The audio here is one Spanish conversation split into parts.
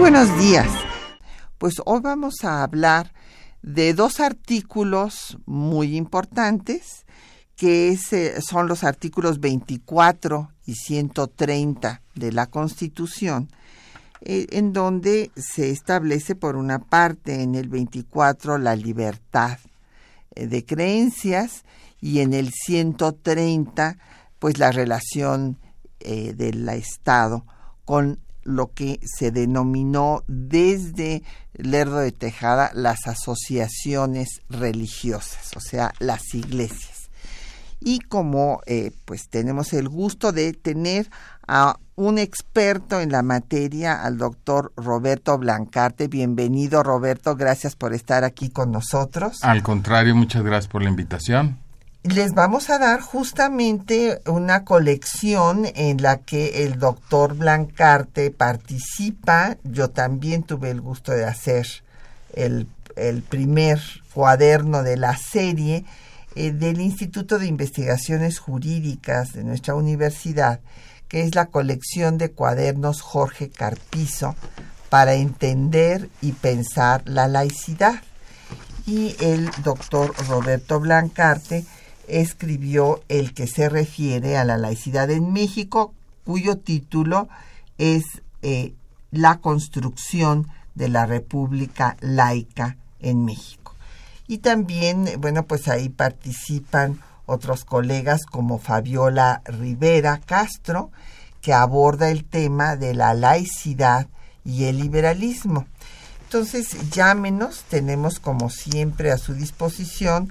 Buenos días. Pues hoy vamos a hablar de dos artículos muy importantes, que eh, son los artículos 24 y 130 de la Constitución, eh, en donde se establece por una parte en el 24 la libertad eh, de creencias y en el 130 pues la relación del Estado con lo que se denominó desde Lerdo de Tejada las asociaciones religiosas, o sea, las iglesias. Y como eh, pues tenemos el gusto de tener a un experto en la materia, al doctor Roberto Blancarte. Bienvenido, Roberto. Gracias por estar aquí con nosotros. Al contrario, muchas gracias por la invitación les vamos a dar justamente una colección en la que el doctor Blancarte participa. Yo también tuve el gusto de hacer el, primer cuaderno de la serie eh, del Instituto de Investigaciones Jurídicas de nuestra universidad, que es la colección de cuadernos Jorge Carpizo para entender y pensar la laicidad. Y el doctor Roberto Blancarte escribió el que se refiere a la laicidad en México, cuyo título es eh, La construcción de la República laica en México. Y también, bueno, pues ahí participan otros colegas como Fabiola Rivera Castro, que aborda el tema de la laicidad y el liberalismo. Entonces, llámenos, tenemos como siempre a su disposición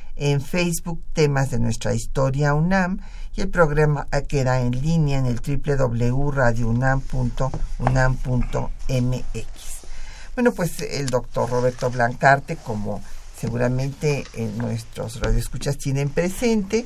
en Facebook temas de nuestra historia UNAM y el programa queda en línea en el www.radiounam.unam.mx. Bueno, pues el doctor Roberto Blancarte, como seguramente en nuestros radioescuchas tienen presente,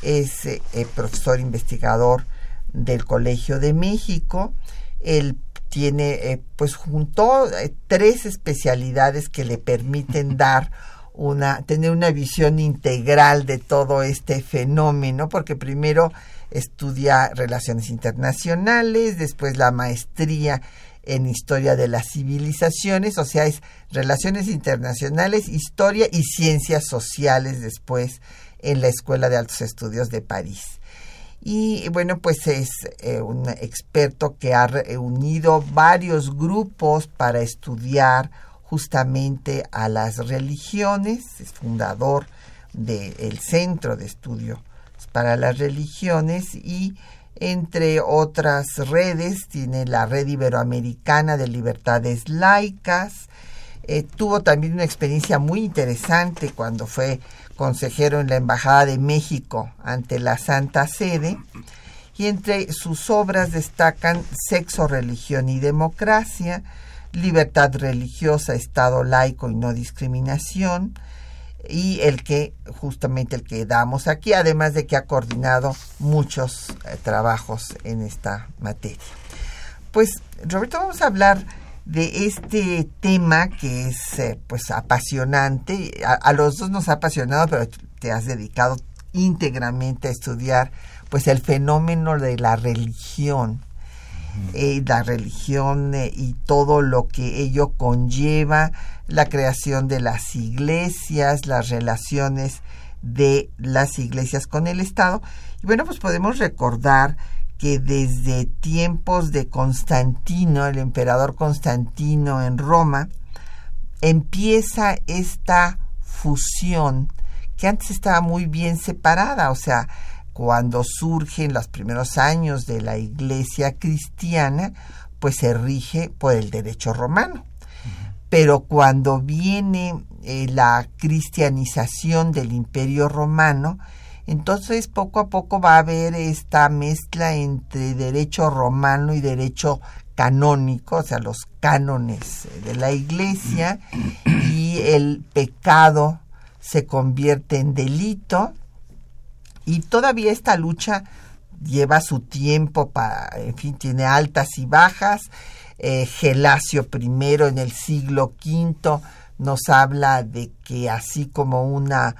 es eh, profesor investigador del Colegio de México. Él tiene, eh, pues, junto eh, tres especialidades que le permiten dar una, tener una visión integral de todo este fenómeno, porque primero estudia relaciones internacionales, después la maestría en historia de las civilizaciones, o sea, es relaciones internacionales, historia y ciencias sociales después en la Escuela de Altos Estudios de París. Y bueno, pues es eh, un experto que ha reunido varios grupos para estudiar justamente a las religiones, es fundador del Centro de Estudio para las Religiones y entre otras redes tiene la Red Iberoamericana de Libertades Laicas. Eh, tuvo también una experiencia muy interesante cuando fue consejero en la Embajada de México ante la Santa Sede. Y entre sus obras destacan Sexo, Religión y Democracia, libertad religiosa, Estado laico y no discriminación, y el que, justamente el que damos aquí, además de que ha coordinado muchos eh, trabajos en esta materia. Pues, Roberto, vamos a hablar de este tema que es eh, pues apasionante. A, los dos nos ha apasionado, pero te has dedicado íntegramente a estudiar pues el fenómeno de la religión eh, la religión eh, y todo lo que ello conlleva, la creación de las iglesias, las relaciones de las iglesias con el Estado. Y bueno, pues podemos recordar que desde tiempos de Constantino, el emperador Constantino en Roma, empieza esta fusión que antes estaba muy bien separada, o sea, cuando surgen los primeros años de la iglesia cristiana, pues se rige por el derecho romano. Pero cuando viene eh, la cristianización del imperio romano, entonces poco a poco va a haber esta mezcla entre derecho romano y derecho canónico, o sea, los cánones de la iglesia, y el pecado se convierte en delito, y todavía esta lucha lleva su tiempo para, en fin, tiene altas y bajas. Eh, Gelasio I en el siglo V nos habla de que así como una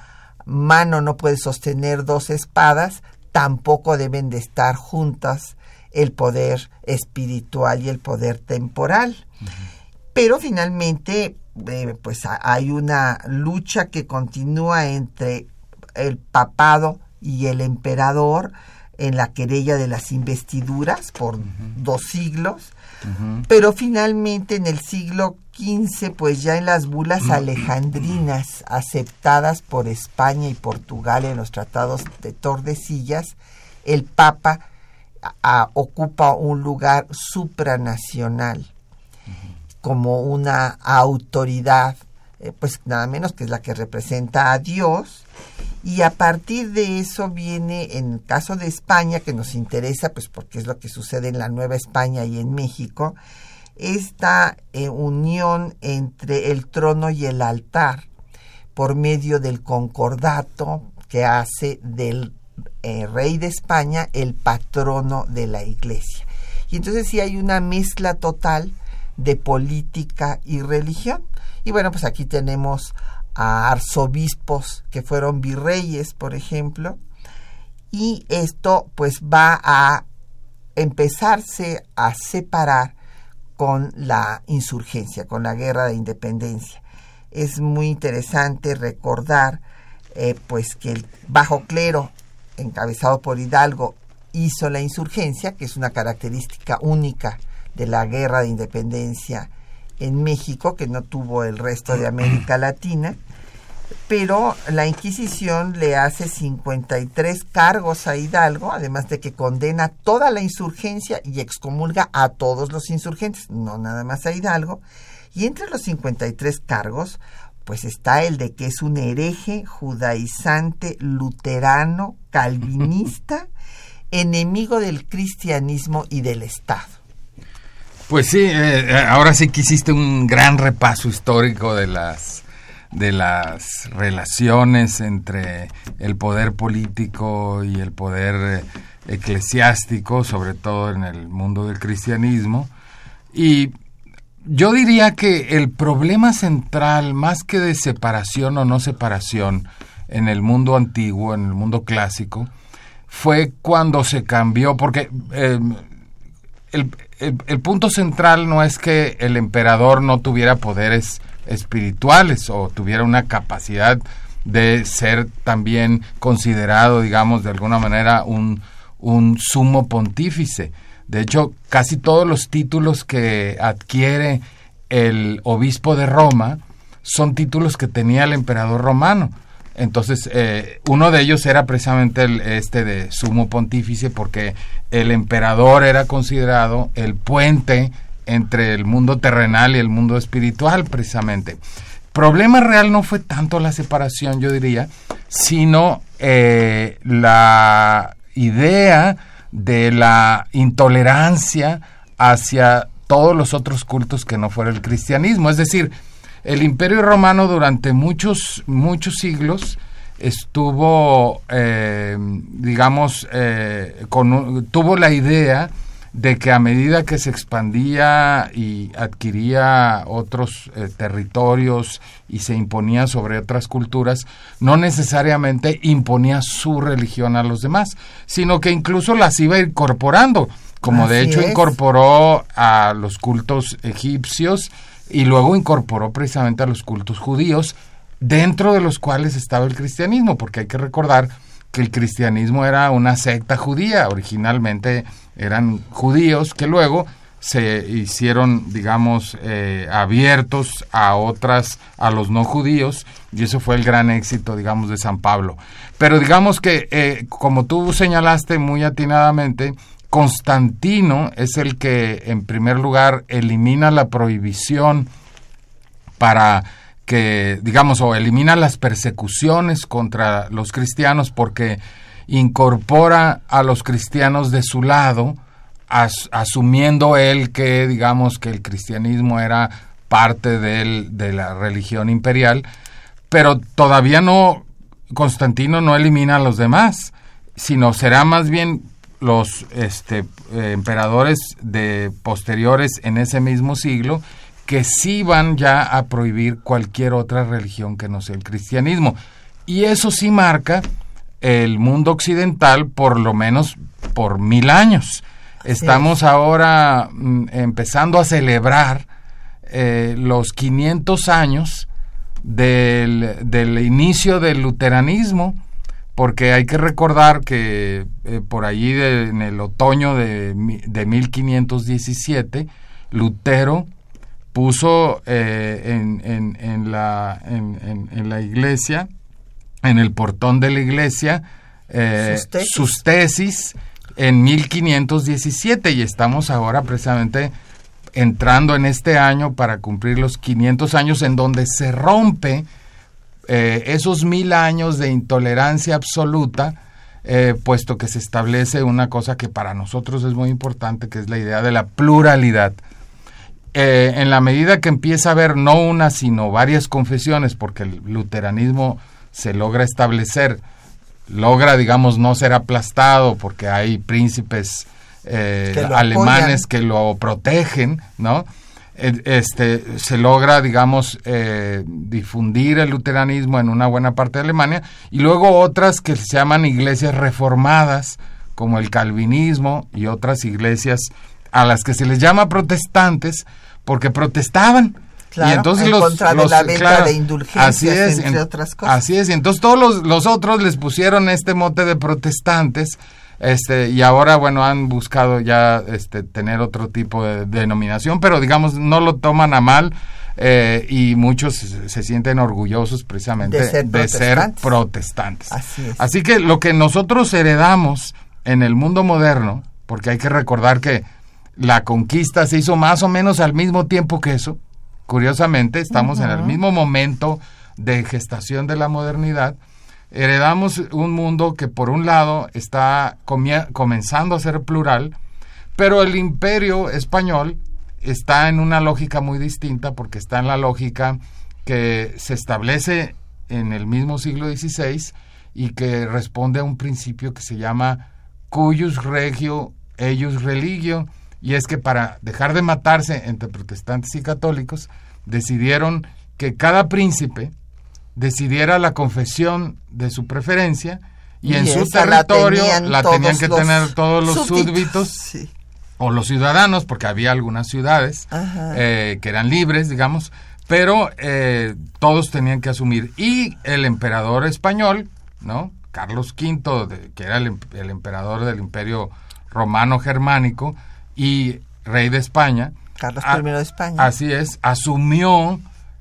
mano no puede sostener dos espadas, tampoco deben de estar juntas el poder espiritual y el poder temporal. Pero finalmente, eh, pues hay una lucha que continúa entre el papado y el emperador en la querella de las investiduras por dos siglos, pero finalmente en el siglo XV, pues ya en las bulas alejandrinas aceptadas por España y Portugal en los tratados de Tordesillas, el Papa ocupa un lugar supranacional como una autoridad, eh, pues nada menos que es la que representa a Dios, y a partir de eso viene, en el caso de España, que nos interesa, pues porque es lo que sucede en la Nueva España y en México, esta eh, unión entre el trono y el altar por medio del concordato que hace del eh, rey de España el patrono de la iglesia. Y entonces sí hay una mezcla total de política y religión. Y bueno, pues aquí tenemos a arzobispos que fueron virreyes, por ejemplo, y esto pues va a empezarse a separar con la insurgencia, con la guerra de independencia. Es muy interesante recordar eh, pues que el bajo clero, encabezado por Hidalgo, hizo la insurgencia, que es una característica única de la guerra de independencia en México, que no tuvo el resto de América Latina, pero la Inquisición le hace 53 cargos a Hidalgo, además de que condena toda la insurgencia y excomulga a todos los insurgentes, no nada más a Hidalgo. Y entre los 53 cargos, pues está el de que es un hereje, judaizante, luterano, calvinista, enemigo del cristianismo y del Estado. Pues sí, eh, ahora sí que hiciste un gran repaso histórico de las de las relaciones entre el poder político y el poder eh, eclesiástico, sobre todo en el mundo del cristianismo. Y yo diría que el problema central, más que de separación o no separación en el mundo antiguo, en el mundo clásico, fue cuando se cambió, porque em, el, punto central no es que el emperador no tuviera poderes espirituales o tuviera una capacidad de ser también considerado, digamos, de alguna manera un, un sumo pontífice. De hecho, casi todos los títulos que adquiere el obispo de Roma son títulos que tenía el emperador romano. Entonces, eh, uno de ellos era precisamente el, este de sumo pontífice, porque el emperador era considerado el puente entre el mundo terrenal y el mundo espiritual, precisamente. Problema real no fue tanto la separación, yo diría, sino eh, la idea de la intolerancia hacia todos los otros cultos que no fuera el cristianismo. Es decir, el imperio romano durante muchos, muchos siglos estuvo, eh, digamos, eh, con, tuvo la idea de que a medida que se expandía y adquiría otros eh, territorios y se imponía sobre otras culturas, no necesariamente imponía su religión a los demás, sino que incluso las iba incorporando, como de hecho incorporó a los cultos egipcios y luego incorporó precisamente a los cultos judíos dentro de los cuales estaba el cristianismo, porque hay que recordar que el cristianismo era una secta judía, originalmente eran judíos que luego se hicieron, digamos, eh, abiertos a otras, a los no judíos, y eso fue el gran éxito, digamos, de San Pablo. Pero digamos que, eh, como tú señalaste muy atinadamente, Constantino es el que, en primer lugar, elimina la prohibición para que, digamos, o elimina las persecuciones contra los cristianos porque incorpora a los cristianos de su lado, asumiendo él que, digamos, que el cristianismo era parte de, de la religión imperial, pero todavía no, Constantino no elimina a los demás, sino será más bien los este, eh, emperadores de posteriores en ese mismo siglo que sí van ya a prohibir cualquier otra religión que no sea el cristianismo. Y eso sí marca el mundo occidental por lo menos por mil años. Estamos ahora mm, empezando a celebrar eh, los 500 años del, del, inicio del luteranismo, porque hay que recordar que eh, por allí en el otoño de, de 1517, Lutero puso eh, en, en, en, la, en, la iglesia, en el portón de la iglesia, sus tesis. en 1517 y estamos ahora precisamente entrando en este año para cumplir los 500 años en donde se rompe eh, esos mil años de intolerancia absoluta, eh, puesto que se establece una cosa que para nosotros es muy importante, que es la idea de la pluralidad. Eh, en la medida que empieza a haber no una, sino varias confesiones, porque el luteranismo se logra establecer logra, digamos, no ser aplastado porque hay príncipes eh, alemanes que lo protegen, ¿no? Este, se logra, digamos, eh, difundir el luteranismo en una buena parte de Alemania y luego otras que se llaman iglesias reformadas, como el calvinismo y otras iglesias a las que se les llama protestantes porque protestaban y entonces en los, contra de la venta de indulgencias, entre otras cosas. Así es, y entonces todos los, otros les pusieron este mote de protestantes, este, y ahora, bueno, han buscado ya este, tener otro tipo de, denominación, pero digamos, no lo toman a mal, eh, y muchos se, sienten orgullosos precisamente de ser, protestantes. Así, es. Así que lo que nosotros heredamos en el mundo moderno, porque hay que recordar que la conquista se hizo más o menos al mismo tiempo que eso, Curiosamente, estamos en el mismo momento de gestación de la modernidad. Heredamos un mundo que por un lado está comenzando a ser plural, pero el imperio español está en una lógica muy distinta porque está en la lógica que se establece en el mismo siglo XVI y que responde a un principio que se llama cuius regio eius religio, y es que para dejar de matarse entre protestantes y católicos, decidieron que cada príncipe decidiera la confesión de su preferencia y, en su territorio la tenían, que tener todos los súbditos, o los ciudadanos, porque había algunas ciudades eh, que eran libres, digamos, pero eh, todos tenían que asumir. Y el emperador español, ¿no? Carlos V, que era el, el emperador del imperio romano germánico, y rey de España. Carlos I de España. Así es, asumió,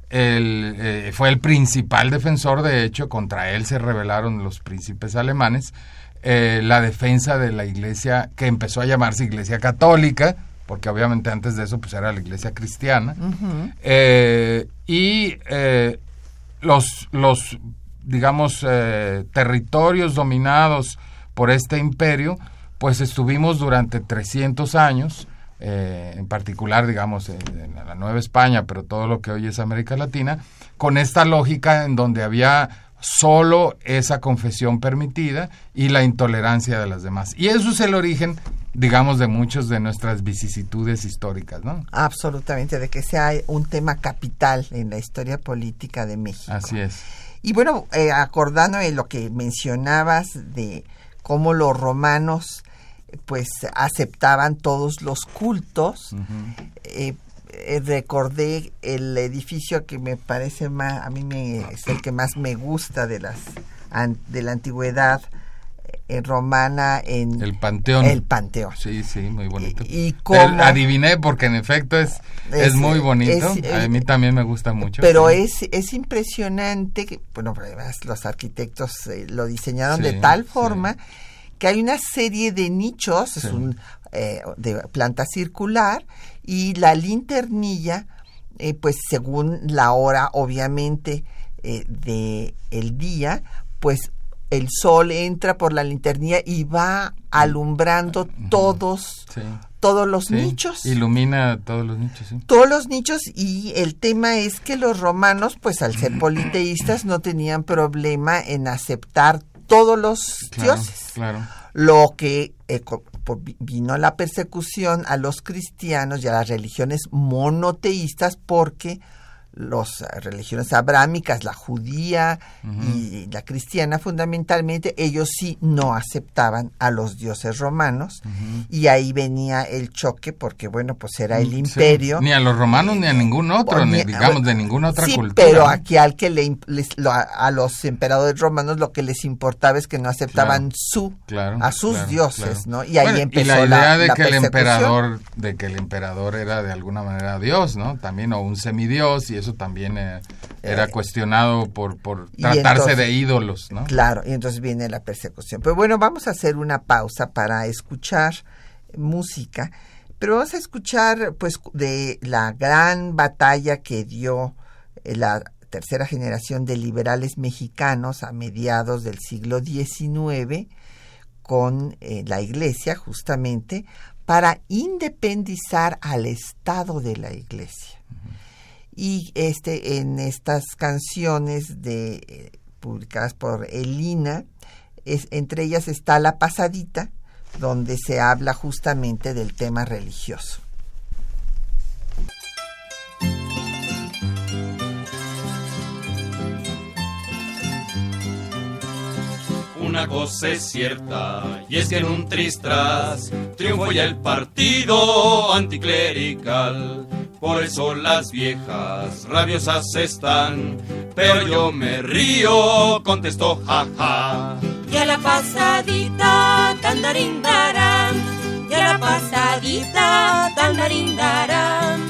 el, eh, fue el principal defensor, de hecho, contra él se rebelaron los príncipes alemanes, eh, la defensa de la iglesia que empezó a llamarse iglesia católica, porque obviamente antes de eso pues era la iglesia cristiana, eh, y los, los, digamos, territorios dominados por este imperio, pues estuvimos durante 300 años, eh, en particular, digamos, en, la Nueva España, pero todo lo que hoy es América Latina, con esta lógica en donde había solo esa confesión permitida y la intolerancia de las demás. Y eso es el origen, digamos, de muchas de nuestras vicisitudes históricas, ¿no? Absolutamente, de que sea un tema capital en la historia política de México. Así es. Y bueno, eh, acordando de lo que mencionabas de cómo los romanos pues aceptaban todos los cultos. Eh, eh, recordé el edificio que me parece más, a mí me, es el que más me gusta de las de la antigüedad eh, romana en el Panteón. El Panteón. Sí, sí, muy bonito. Y, adiviné porque en efecto es, es, muy bonito. a mí también me gusta mucho. Pero es, es impresionante, que, bueno, además los arquitectos eh, lo diseñaron de tal forma que hay una serie de nichos, es un eh, de planta circular y la linternilla, pues según la hora, obviamente, de el día, pues el sol entra por la linternilla y va alumbrando todos todos los nichos. Ilumina todos los nichos, Todos los nichos y el tema es que los romanos, pues al ser politeístas, no tenían problema en aceptar todos los dioses. Claro. Lo que eh, vino la persecución a los cristianos y a las religiones monoteístas porque las religiones abrámicas, la judía y la cristiana fundamentalmente, ellos sí no aceptaban a los dioses romanos y ahí venía el choque porque bueno, pues era el imperio. Ni a los romanos ni a ningún otro, ni, digamos de ninguna otra cultura. Pero aquí al que le, a los emperadores romanos lo que les importaba es que no aceptaban su a sus dioses, ¿no? Y ahí empezó la idea de que el emperador de que el emperador era de alguna manera dios, ¿no? También o un semidios y eso también eh, era eh, cuestionado por, por tratarse de ídolos, ¿no? Claro, y entonces viene la persecución. Pero bueno, vamos a hacer una pausa para escuchar música, pero vamos a escuchar pues de la gran batalla que dio eh, la tercera generación de liberales mexicanos a mediados del siglo XIX con la iglesia justamente para independizar al Estado de la iglesia y este en estas canciones de eh, publicadas por Elina es, entre ellas está la pasadita donde se habla justamente del tema religioso. Una cosa es cierta, y es que en un tristras triunfó ya el partido anticlerical por eso las viejas rabiosas están, pero yo me río, contestó jaja. Y a la pasadita, tandarindarán, y a la pasadita, tandarindarán.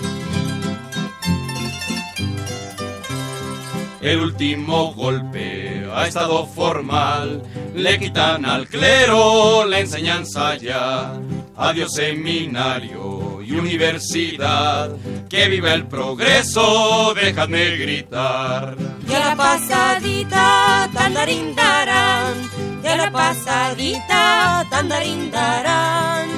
El último golpe ha estado formal, le quitan al clero la enseñanza ya. Adiós seminario y universidad, que viva el progreso, déjame gritar. Y a la pasadita, tandarindarán, y a la pasadita, tandarindarán.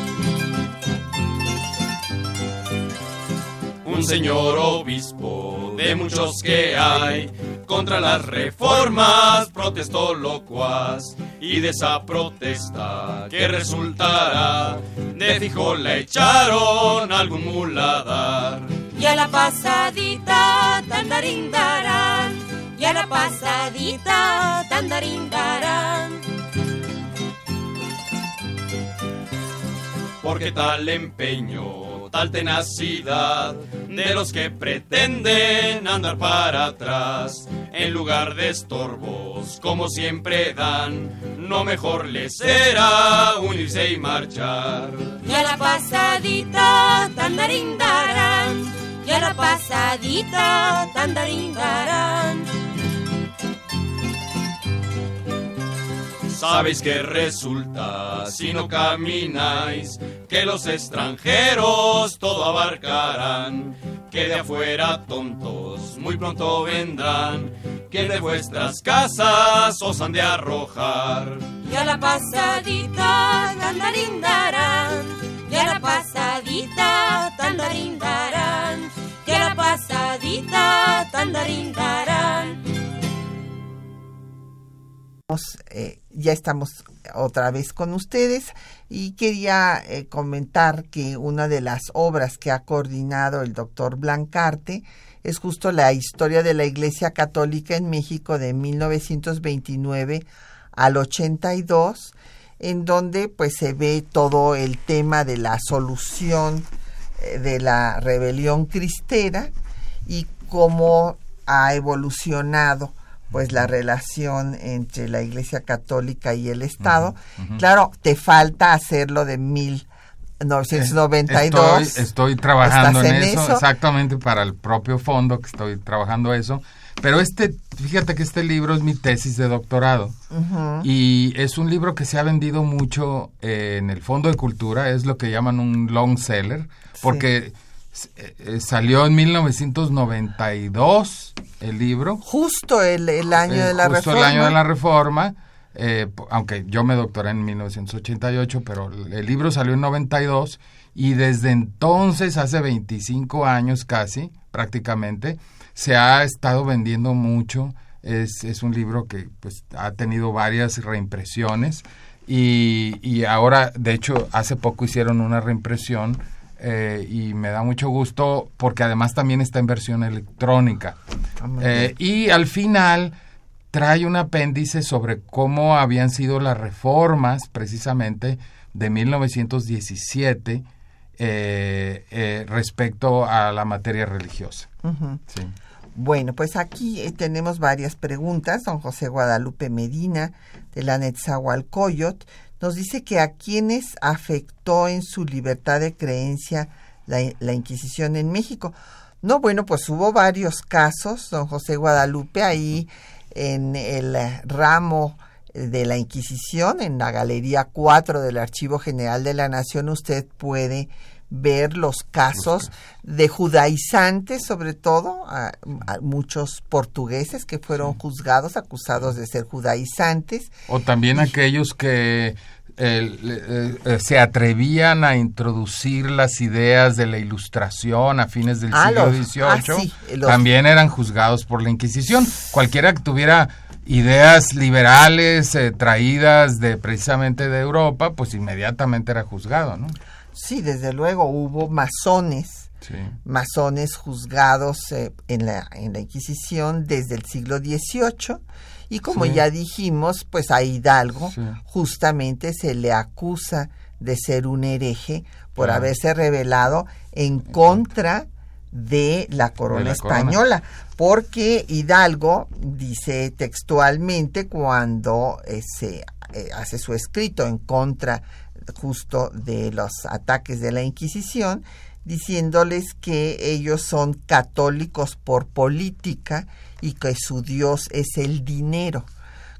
Un señor obispo de muchos que hay, contra las reformas protestó locuaz y de esa protesta que resultará de fijo le echaron algún muladar. Y a la pasadita tandarindarán, y a la pasadita tandarindarán. Porque tal empeño tal tenacidad de los que pretenden andar para atrás. En lugar de estorbos, como siempre dan, no mejor les será unirse y marchar. Y a la pasadita, tandarindarán, y a la pasadita, tandarindarán. Sabéis que resulta si no camináis, que los extranjeros todo abarcarán, que de afuera tontos muy pronto vendrán, que de vuestras casas os han de arrojar. Y a la pasadita tandarindarán, y a la pasadita tandarindarán, y a la pasadita tandarindarán. Eh, ya estamos otra vez con ustedes y quería eh, comentar que una de las obras que ha coordinado el doctor Blancarte es justo la historia de la Iglesia Católica en México de 1929 al 82, en donde pues se ve todo el tema de la solución eh, de la rebelión cristera y cómo ha evolucionado pues la relación entre la Iglesia Católica y el Estado. Claro, te falta hacerlo de 1992. Estoy, estoy trabajando en, eso, exactamente para el propio fondo que estoy trabajando eso. Pero este, fíjate que este libro es mi tesis de doctorado y es un libro que se ha vendido mucho eh, en el Fondo de Cultura, es lo que llaman un long seller, porque eh, eh, salió en 1992 el libro. Justo el, año de la justo reforma. el año de la reforma. aunque yo me doctoré en 1988, pero el libro salió en 92 y desde entonces, hace 25 años casi, prácticamente, se ha estado vendiendo mucho. Es, es un libro que pues, ha tenido varias reimpresiones y, y ahora, de hecho, hace poco hicieron una reimpresión eh, y me da mucho gusto porque además también está en versión electrónica. Ah, Eh, y al final trae un apéndice sobre cómo habían sido las reformas precisamente de 1917 eh, respecto a la materia religiosa. Sí. Bueno, pues aquí tenemos varias preguntas. Don José Guadalupe Medina, de la Netzahualcoyot, nos dice que a quienes afectó en su libertad de creencia la, la Inquisición en México. No, bueno, pues hubo varios casos, don José Guadalupe, ahí en el ramo de la Inquisición, en la Galería 4 del Archivo General de la Nación, usted puede ver los casos de judaizantes, sobre todo, a, a muchos portugueses que fueron juzgados, acusados de ser judaizantes. O también aquellos que eh, eh, se atrevían a introducir las ideas de la ilustración a fines del Ah, siglo XVIII, ah, sí, también eran juzgados por la Inquisición. Cualquiera que tuviera ideas liberales eh, traídas de precisamente de Europa, pues inmediatamente era juzgado, ¿no? Sí, desde luego hubo masones, Sí. masones juzgados eh, en, la, en la Inquisición desde el siglo XVIII y como Sí. ya dijimos, pues a Hidalgo Sí. justamente se le acusa de ser un hereje por Claro. haberse rebelado en contra de la corona De la corona. española, porque Hidalgo dice textualmente cuando eh, se eh, hace su escrito en contra justo de los ataques de la Inquisición, diciéndoles que ellos son católicos por política y que su Dios es el dinero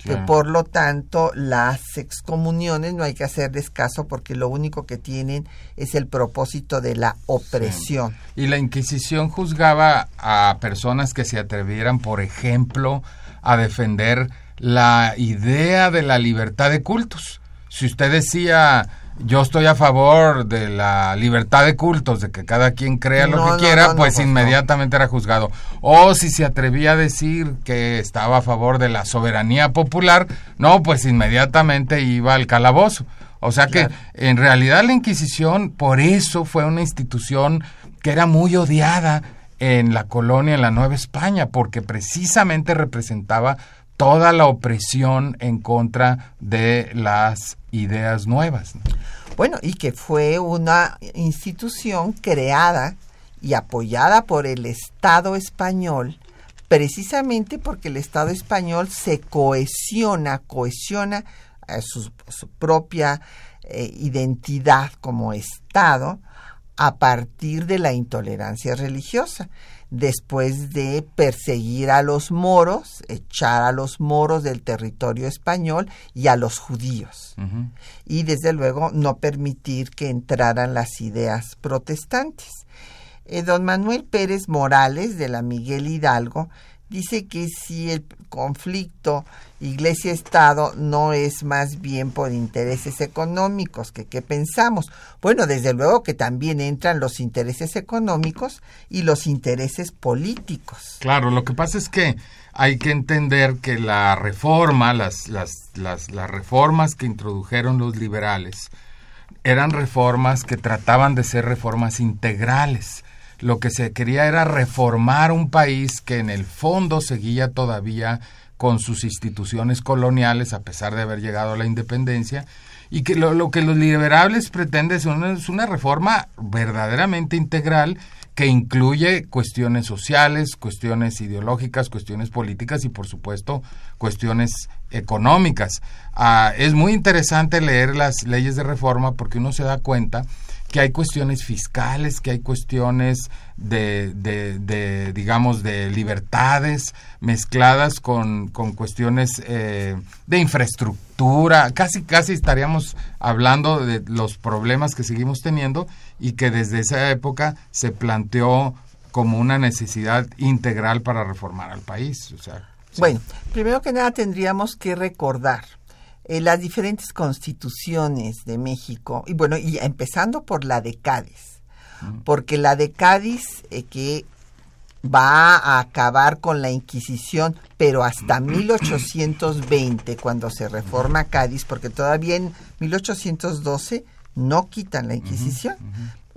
que por lo tanto las excomuniones no hay que hacerles caso porque lo único que tienen es el propósito de la opresión. Y la Inquisición juzgaba a personas que se atrevieran, por ejemplo, a defender la idea de la libertad de cultos. Si usted decía, yo estoy a favor de la libertad de cultos, de que cada quien crea lo No, que quiera, no, no, pues inmediatamente era juzgado. O si se atrevía a decir que estaba a favor de la soberanía popular, no, pues inmediatamente iba al calabozo. O sea que Claro. en realidad la Inquisición por eso fue una institución que era muy odiada en la colonia, en la Nueva España, porque precisamente representaba toda la opresión en contra de las ideas nuevas. ¿no? Bueno, y que fue una institución creada y apoyada por el Estado español, precisamente porque el Estado español se cohesiona, cohesiona su, su propia eh, identidad como Estado a partir de la intolerancia religiosa, después de perseguir a los moros, echar a los moros del territorio español y a los judíos y desde luego no permitir que entraran las ideas protestantes. Eh, don Manuel Pérez Morales de la Miguel Hidalgo dice que si el conflicto Iglesia-Estado no es más bien por intereses económicos, que qué pensamos. Bueno, desde luego que también entran los intereses económicos y los intereses políticos. Claro, lo que pasa es que hay que entender que la reforma, las, las, las, las reformas que introdujeron los liberales, eran reformas que trataban de ser reformas integrales. Lo que se quería era reformar un país que en el fondo seguía todavía con sus instituciones coloniales a pesar de haber llegado a la independencia y que lo, que los liberables pretenden es una, es una reforma verdaderamente integral que incluye cuestiones sociales, cuestiones ideológicas, cuestiones políticas y por supuesto cuestiones económicas. Ah, es muy interesante leer las leyes de reforma porque uno se da cuenta que hay cuestiones fiscales, que hay cuestiones de, de, digamos, de libertades mezcladas con, con cuestiones eh, de infraestructura. Casi, casi estaríamos hablando de los problemas que seguimos teniendo y que desde esa época se planteó como una necesidad integral para reformar al país. Bueno, primero que nada tendríamos que recordar eh, las diferentes constituciones de México, y bueno, y empezando por la de Cádiz, porque la de Cádiz eh, que va a acabar con la Inquisición, pero hasta 1820, cuando se reforma Cádiz, porque todavía en 1812 no quitan la Inquisición.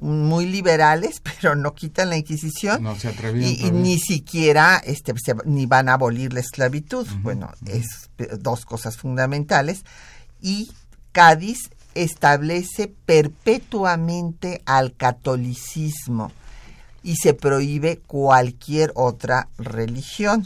Muy liberales, pero no quitan la Inquisición No se y, y ni siquiera este, se- ni van a abolir la esclavitud. Bueno, es dos cosas fundamentales. Y Cádiz establece perpetuamente al catolicismo y se prohíbe cualquier otra religión.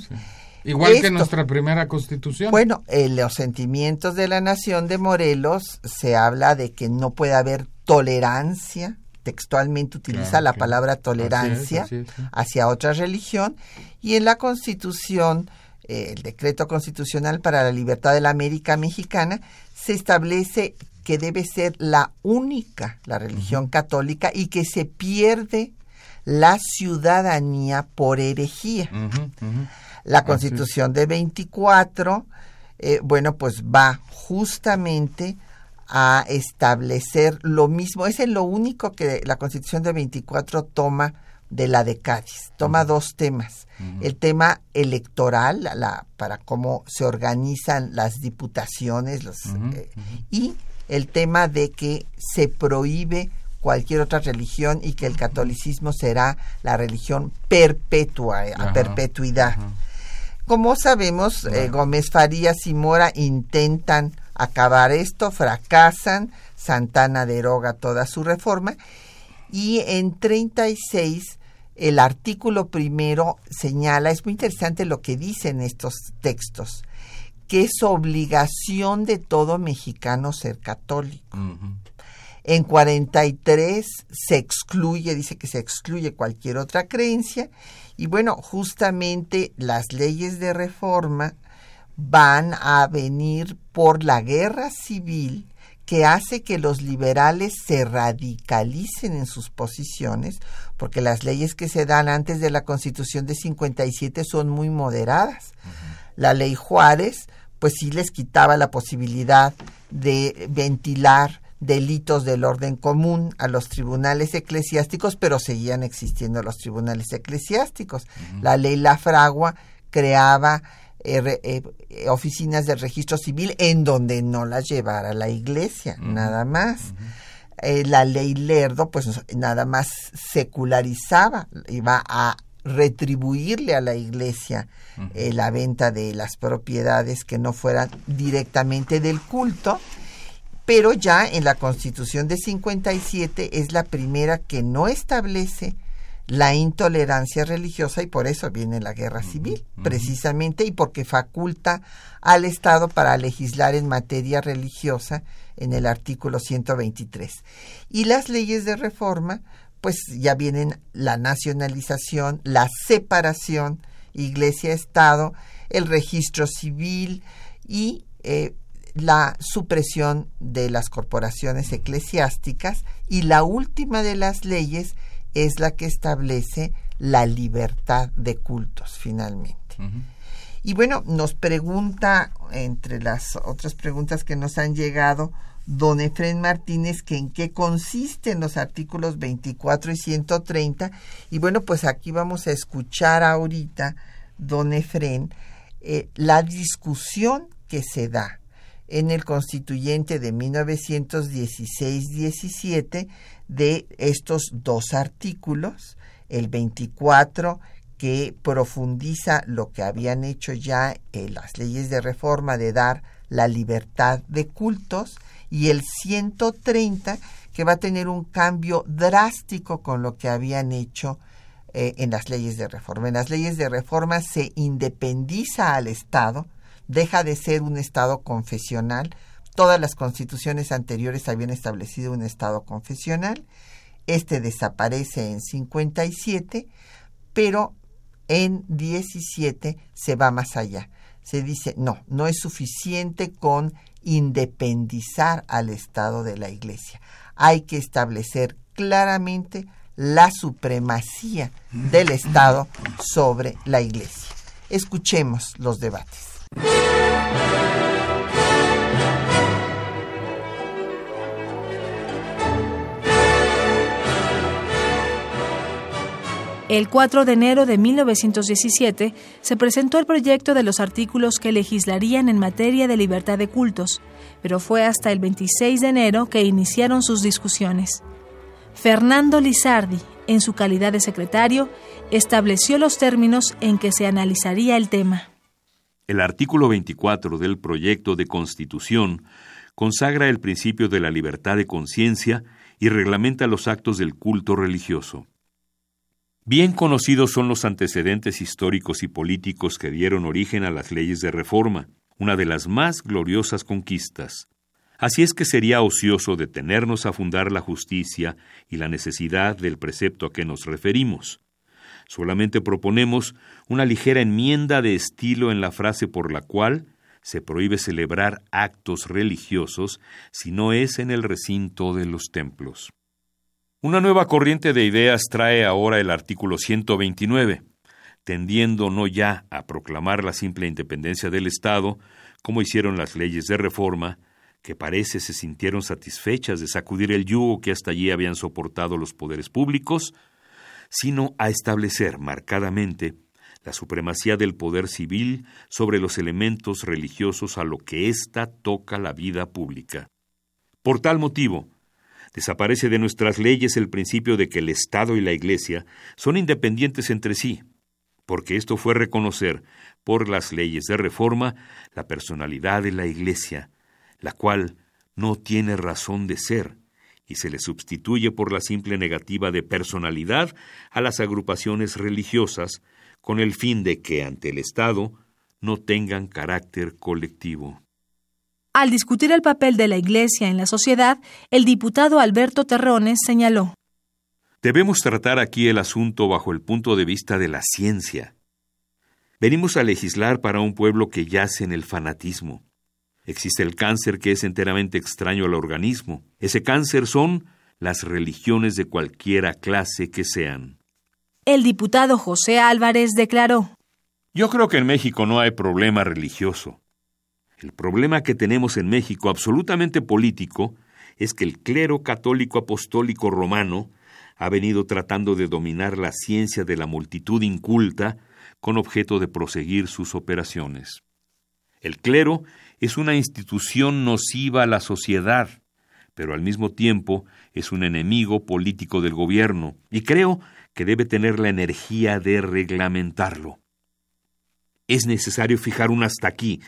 Igual que nuestra primera constitución. Bueno, en los sentimientos de la nación de Morelos se habla de que no puede haber tolerancia, textualmente utiliza Claro, la claro. palabra Así es, tolerancia así es, sí. hacia otra religión y en la constitución, eh, el decreto constitucional para la libertad de la América Mexicana, se establece que debe ser la única, la religión católica, y que se pierde la ciudadanía por herejía. La constitución de 24, eh, bueno, pues va justamente a establecer lo mismo. Ese es lo único que la constitución de 24 toma de la de Cádiz. Toma dos temas. El tema electoral, la- la- para cómo se organizan las diputaciones, los, eh, y el tema de que se prohíbe cualquier otra religión y que el catolicismo será la religión perpetua, eh, a perpetuidad. Como sabemos, eh, Gómez Farías y Mora intentan acabar esto, fracasan, Santana deroga toda su reforma y en 36 el artículo primero señala, es muy interesante lo que dicen estos textos, que es obligación de todo mexicano ser católico. Ujú. En 43 se excluye, dice que se excluye cualquier otra creencia. Y bueno, justamente las leyes de reforma van a venir por la guerra civil que hace que los liberales se radicalicen en sus posiciones, porque las leyes que se dan antes de la Constitución de 57 son muy moderadas. La ley Juárez, pues sí les quitaba la posibilidad de ventilar delitos del orden común a los tribunales eclesiásticos, pero seguían existiendo los tribunales eclesiásticos. La ley La Fragua creaba eh, eh, eh, oficinas del registro civil en donde no las llevara la iglesia, nada más. Eh, la ley Lerdo, pues nada más secularizaba, iba a retribuirle a la iglesia eh, la venta de las propiedades que no fueran directamente del culto, pero ya en la Constitución de 57 es la primera que no establece la intolerancia religiosa y por eso viene la guerra civil, precisamente, y porque faculta al Estado para legislar en materia religiosa en el artículo 123. Y las leyes de reforma, pues ya vienen la nacionalización, la separación, iglesia-estado, el registro civil y eh, la supresión de las corporaciones eclesiásticas y la última de las leyes es la que establece la libertad de cultos finalmente. Y bueno, nos pregunta, entre las otras preguntas que nos han llegado, don Efren Martínez, que en qué consisten los artículos 24 y 130. Y bueno, pues aquí vamos a escuchar ahorita, don Efren, eh, la discusión que se da en el constituyente de 1916-17 de estos dos artículos, el 24 que profundiza lo que habían hecho ya eh, las leyes de reforma de dar la libertad de cultos y el 130 que va a tener un cambio drástico con lo que habían hecho eh, en las leyes de reforma. En las leyes de reforma se independiza al Estado, deja de ser un Estado confesional. Todas las constituciones anteriores habían establecido un Estado confesional. Este desaparece en 57, pero en 17 se va más allá. Se dice, no, no es suficiente con independizar al Estado de la Iglesia. Hay que establecer claramente la supremacía del Estado sobre la Iglesia. Escuchemos los debates. El 4 de enero de 1917 se presentó el proyecto de los artículos que legislarían en materia de libertad de cultos, pero fue hasta el 26 de enero que iniciaron sus discusiones. Fernando Lizardi, en su calidad de secretario, estableció los términos en que se analizaría el tema. El artículo 24 del proyecto de Constitución consagra el principio de la libertad de conciencia y reglamenta los actos del culto religioso. Bien conocidos son los antecedentes históricos y políticos que dieron origen a las leyes de reforma, una de las más gloriosas conquistas. Así es que sería ocioso detenernos a fundar la justicia y la necesidad del precepto a que nos referimos. Solamente proponemos una ligera enmienda de estilo en la frase por la cual se prohíbe celebrar actos religiosos si no es en el recinto de los templos. Una nueva corriente de ideas trae ahora el artículo 129, tendiendo no ya a proclamar la simple independencia del Estado, como hicieron las leyes de reforma, que parece se sintieron satisfechas de sacudir el yugo que hasta allí habían soportado los poderes públicos, sino a establecer marcadamente la supremacía del poder civil sobre los elementos religiosos a lo que ésta toca la vida pública. Por tal motivo, Desaparece de nuestras leyes el principio de que el Estado y la Iglesia son independientes entre sí, porque esto fue reconocer, por las leyes de reforma, la personalidad de la Iglesia, la cual no tiene razón de ser, y se le sustituye por la simple negativa de personalidad a las agrupaciones religiosas, con el fin de que ante el Estado no tengan carácter colectivo. Al discutir el papel de la Iglesia en la sociedad, el diputado Alberto Terrones señaló Debemos tratar aquí el asunto bajo el punto de vista de la ciencia. Venimos a legislar para un pueblo que yace en el fanatismo. Existe el cáncer que es enteramente extraño al organismo. Ese cáncer son las religiones de cualquiera clase que sean. El diputado José Álvarez declaró Yo creo que en México no hay problema religioso. El problema que tenemos en México, absolutamente político, es que el clero católico apostólico romano ha venido tratando de dominar la ciencia de la multitud inculta con objeto de proseguir sus operaciones. El clero es una institución nociva a la sociedad, pero al mismo tiempo es un enemigo político del gobierno, y creo que debe tener la energía de reglamentarlo. Es necesario fijar un hasta aquí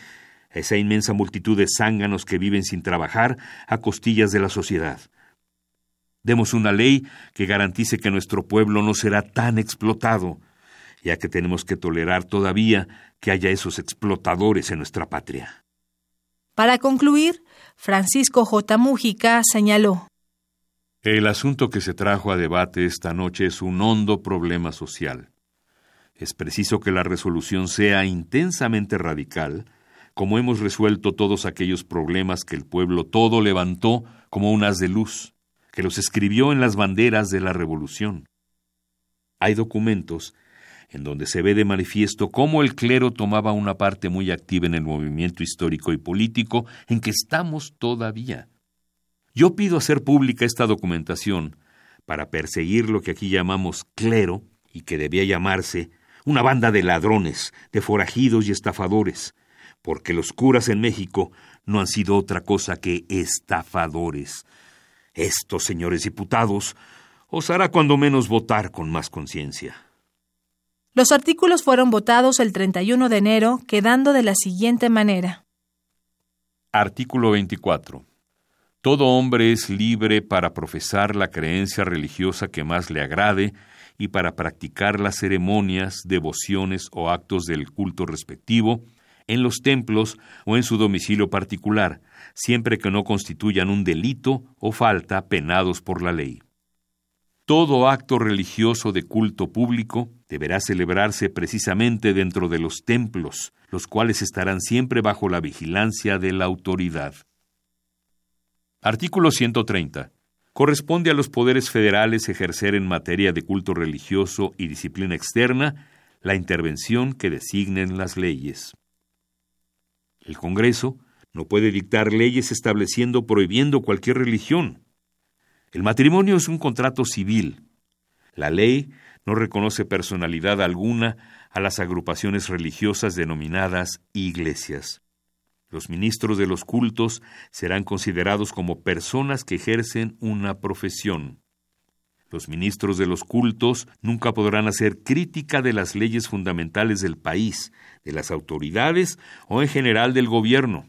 esa inmensa multitud de zánganos que viven sin trabajar a costillas de la sociedad. Demos una ley que garantice que nuestro pueblo no será tan explotado, ya que tenemos que tolerar todavía que haya esos explotadores en nuestra patria. Para concluir, Francisco J. Mújica señaló El asunto que se trajo a debate esta noche es un hondo problema social. Es preciso que la resolución sea intensamente radical, como hemos resuelto todos aquellos problemas que el pueblo todo levantó como un haz de luz, que los escribió en las banderas de la revolución. Hay documentos en donde se ve de manifiesto cómo el clero tomaba una parte muy activa en el movimiento histórico y político en que estamos todavía. Yo pido hacer pública esta documentación para perseguir lo que aquí llamamos clero y que debía llamarse una banda de ladrones, de forajidos y estafadores, porque los curas en México no han sido otra cosa que estafadores. Estos señores diputados os hará cuando menos votar con más conciencia. Los artículos fueron votados el 31 de enero, quedando de la siguiente manera. Artículo 24. Todo hombre es libre para profesar la creencia religiosa que más le agrade y para practicar las ceremonias, devociones o actos del culto respectivo en los templos o en su domicilio particular, siempre que no constituyan un delito o falta penados por la ley. Todo acto religioso de culto público deberá celebrarse precisamente dentro de los templos, los cuales estarán siempre bajo la vigilancia de la autoridad. Artículo 130. Corresponde a los poderes federales ejercer en materia de culto religioso y disciplina externa la intervención que designen las leyes. El Congreso no puede dictar leyes estableciendo o prohibiendo cualquier religión. El matrimonio es un contrato civil. La ley no reconoce personalidad alguna a las agrupaciones religiosas denominadas iglesias. Los ministros de los cultos serán considerados como personas que ejercen una profesión. Los ministros de los cultos nunca podrán hacer crítica de las leyes fundamentales del país, de las autoridades o en general del gobierno.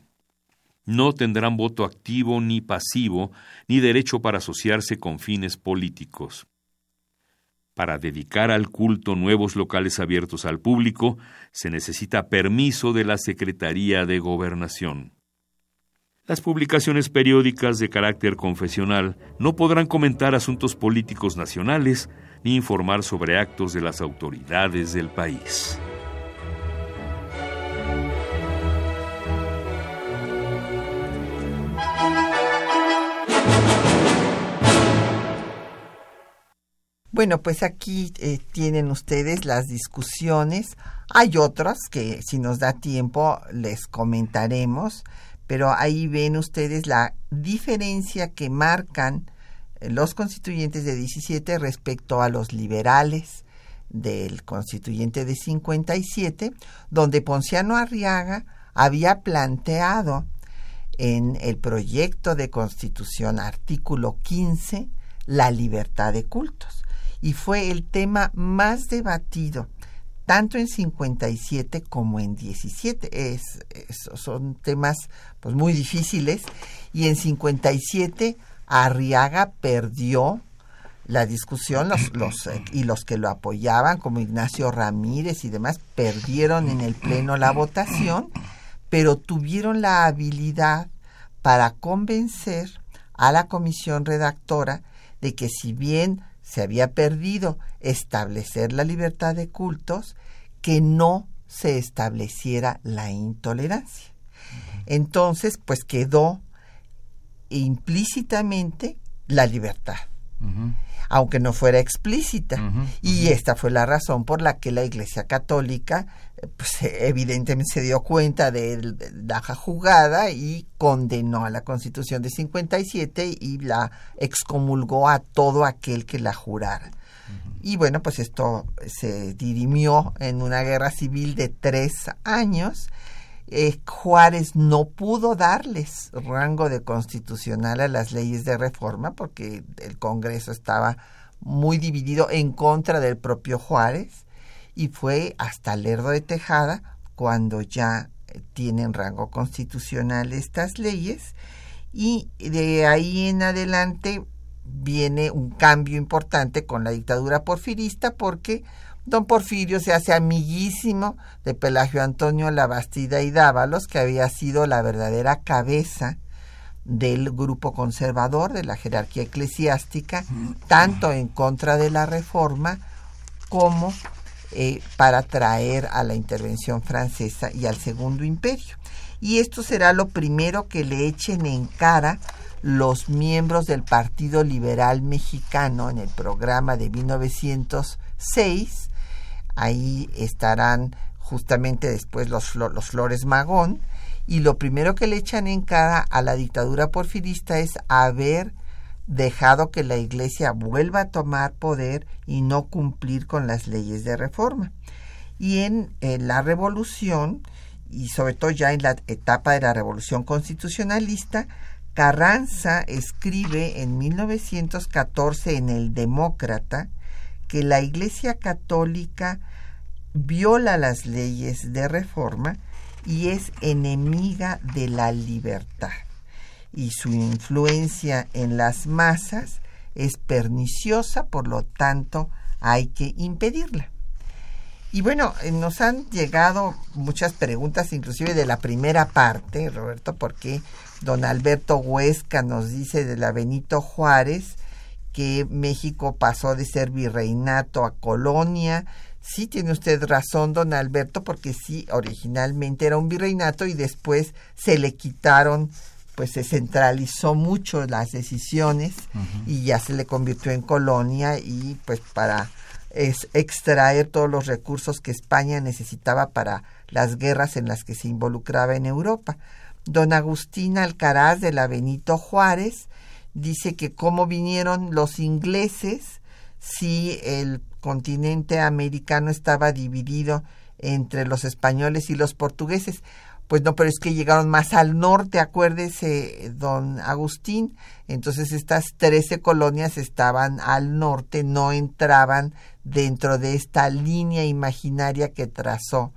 No tendrán voto activo ni pasivo, ni derecho para asociarse con fines políticos. Para dedicar al culto nuevos locales abiertos al público, se necesita permiso de la Secretaría de Gobernación. Las publicaciones periódicas de carácter confesional no podrán comentar asuntos políticos nacionales ni informar sobre actos de las autoridades del país. Bueno, pues aquí eh, tienen ustedes las discusiones. Hay otras que si nos da tiempo les comentaremos, pero ahí ven ustedes la diferencia que marcan eh, los constituyentes de 17 respecto a los liberales del constituyente de 57, donde Ponciano Arriaga había planteado en el proyecto de constitución artículo 15 la libertad de cultos. Y fue el tema más debatido tanto en 57 como en 17. Es, son temas pues muy difíciles y en 57 Arriaga perdió la discusión los, los, eh, y los que lo apoyaban como Ignacio Ramírez y demás perdieron en el pleno la votación, pero tuvieron la habilidad para convencer a la comisión redactora de que si bien se había perdido establecer la libertad de cultos, que no se estableciera la intolerancia. Entonces, pues quedó implícitamente la libertad aunque no fuera explícita. y esta fue la razón por la que la Iglesia Católica pues, evidentemente se dio cuenta de la jugada y condenó a la Constitución de 57 y la excomulgó a todo aquel que la jurara. Y bueno, pues esto se dirimió en una guerra civil de tres años. Eh, Juárez no pudo darles rango de constitucional a las leyes de reforma porque el Congreso estaba muy dividido en contra del propio Juárez y fue hasta Lerdo de Tejada cuando ya tienen rango constitucional estas leyes y de ahí en adelante viene un cambio importante con la dictadura porfirista porque Don Porfirio se hace amiguísimo de Pelagio Antonio Labastida y Dávalos, que había sido la verdadera cabeza del grupo conservador, de la jerarquía eclesiástica, tanto en contra de la reforma como eh, para traer a la intervención francesa y al Segundo Imperio. Y esto será lo primero que le echen en cara los miembros del Partido Liberal Mexicano en el programa de 1906 ahí estarán justamente después los, los Flores Magón, y lo primero que le echan en cara a la dictadura porfirista es haber dejado que la iglesia vuelva a tomar poder y no cumplir con las leyes de reforma. Y en, en la revolución, y sobre todo ya en la etapa de la revolución constitucionalista, Carranza escribe en 1914 en El Demócrata que la Iglesia Católica viola las leyes de reforma y es enemiga de la libertad. y su influencia en las masas es perniciosa, por lo tanto hay que impedirla. Y bueno, eh, nos han llegado muchas preguntas, inclusive de la primera parte, Roberto, porque don Alberto Huesca nos dice de la Benito Juárez que México pasó de ser virreinato a colonia. Sí tiene usted razón, don Alberto, porque sí, originalmente era un virreinato y después se le quitaron, pues se centralizó mucho las decisiones y ya se le convirtió en colonia y pues para es extraer todos los recursos que España necesitaba para las guerras en las que se involucraba en Europa. Don Agustín Alcaraz de la Benito Juárez dice que cómo vinieron los ingleses si el continente americano estaba dividido entre los españoles y los portugueses. Pues no, pero es que llegaron más al norte, acuérdese, don Agustín. Entonces estas trece colonias estaban al norte, no entraban dentro de esta línea imaginaria que trazó.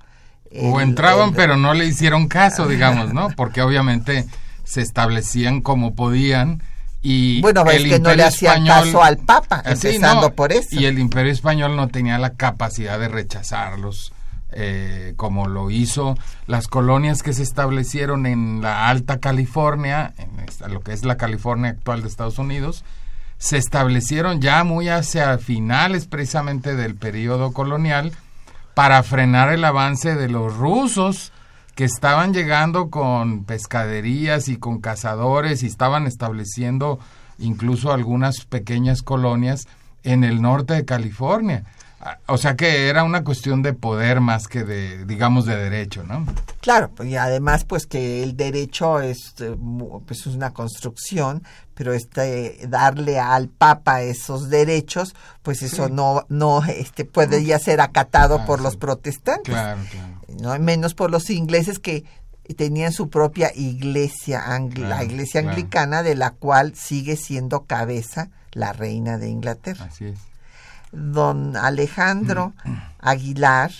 O entraban, pero no le hicieron caso, digamos, ¿no? Porque obviamente se establecían como podían y bueno, el es que no le hacían caso al Papa, empezando por eso. Y el Imperio español no tenía la capacidad de rechazarlos eh, como lo hizo las colonias que se establecieron en la Alta California, en lo que es la California actual de Estados Unidos, se establecieron ya muy hacia finales precisamente del periodo colonial para frenar el avance de los rusos que estaban llegando con pescaderías y con cazadores y estaban estableciendo incluso algunas pequeñas colonias en el norte de California. O sea que era una cuestión de poder más que de, digamos, de derecho, ¿no? Claro, y además pues que el derecho es, eh, pues, es una construcción, pero este darle al Papa esos derechos, pues eso no no este podría ser acatado por los protestantes, claro, claro. no menos por los ingleses que tenían su propia iglesia, la iglesia anglicana, de la cual sigue siendo cabeza la reina de Inglaterra. Así es don Alejandro mm. Aguilar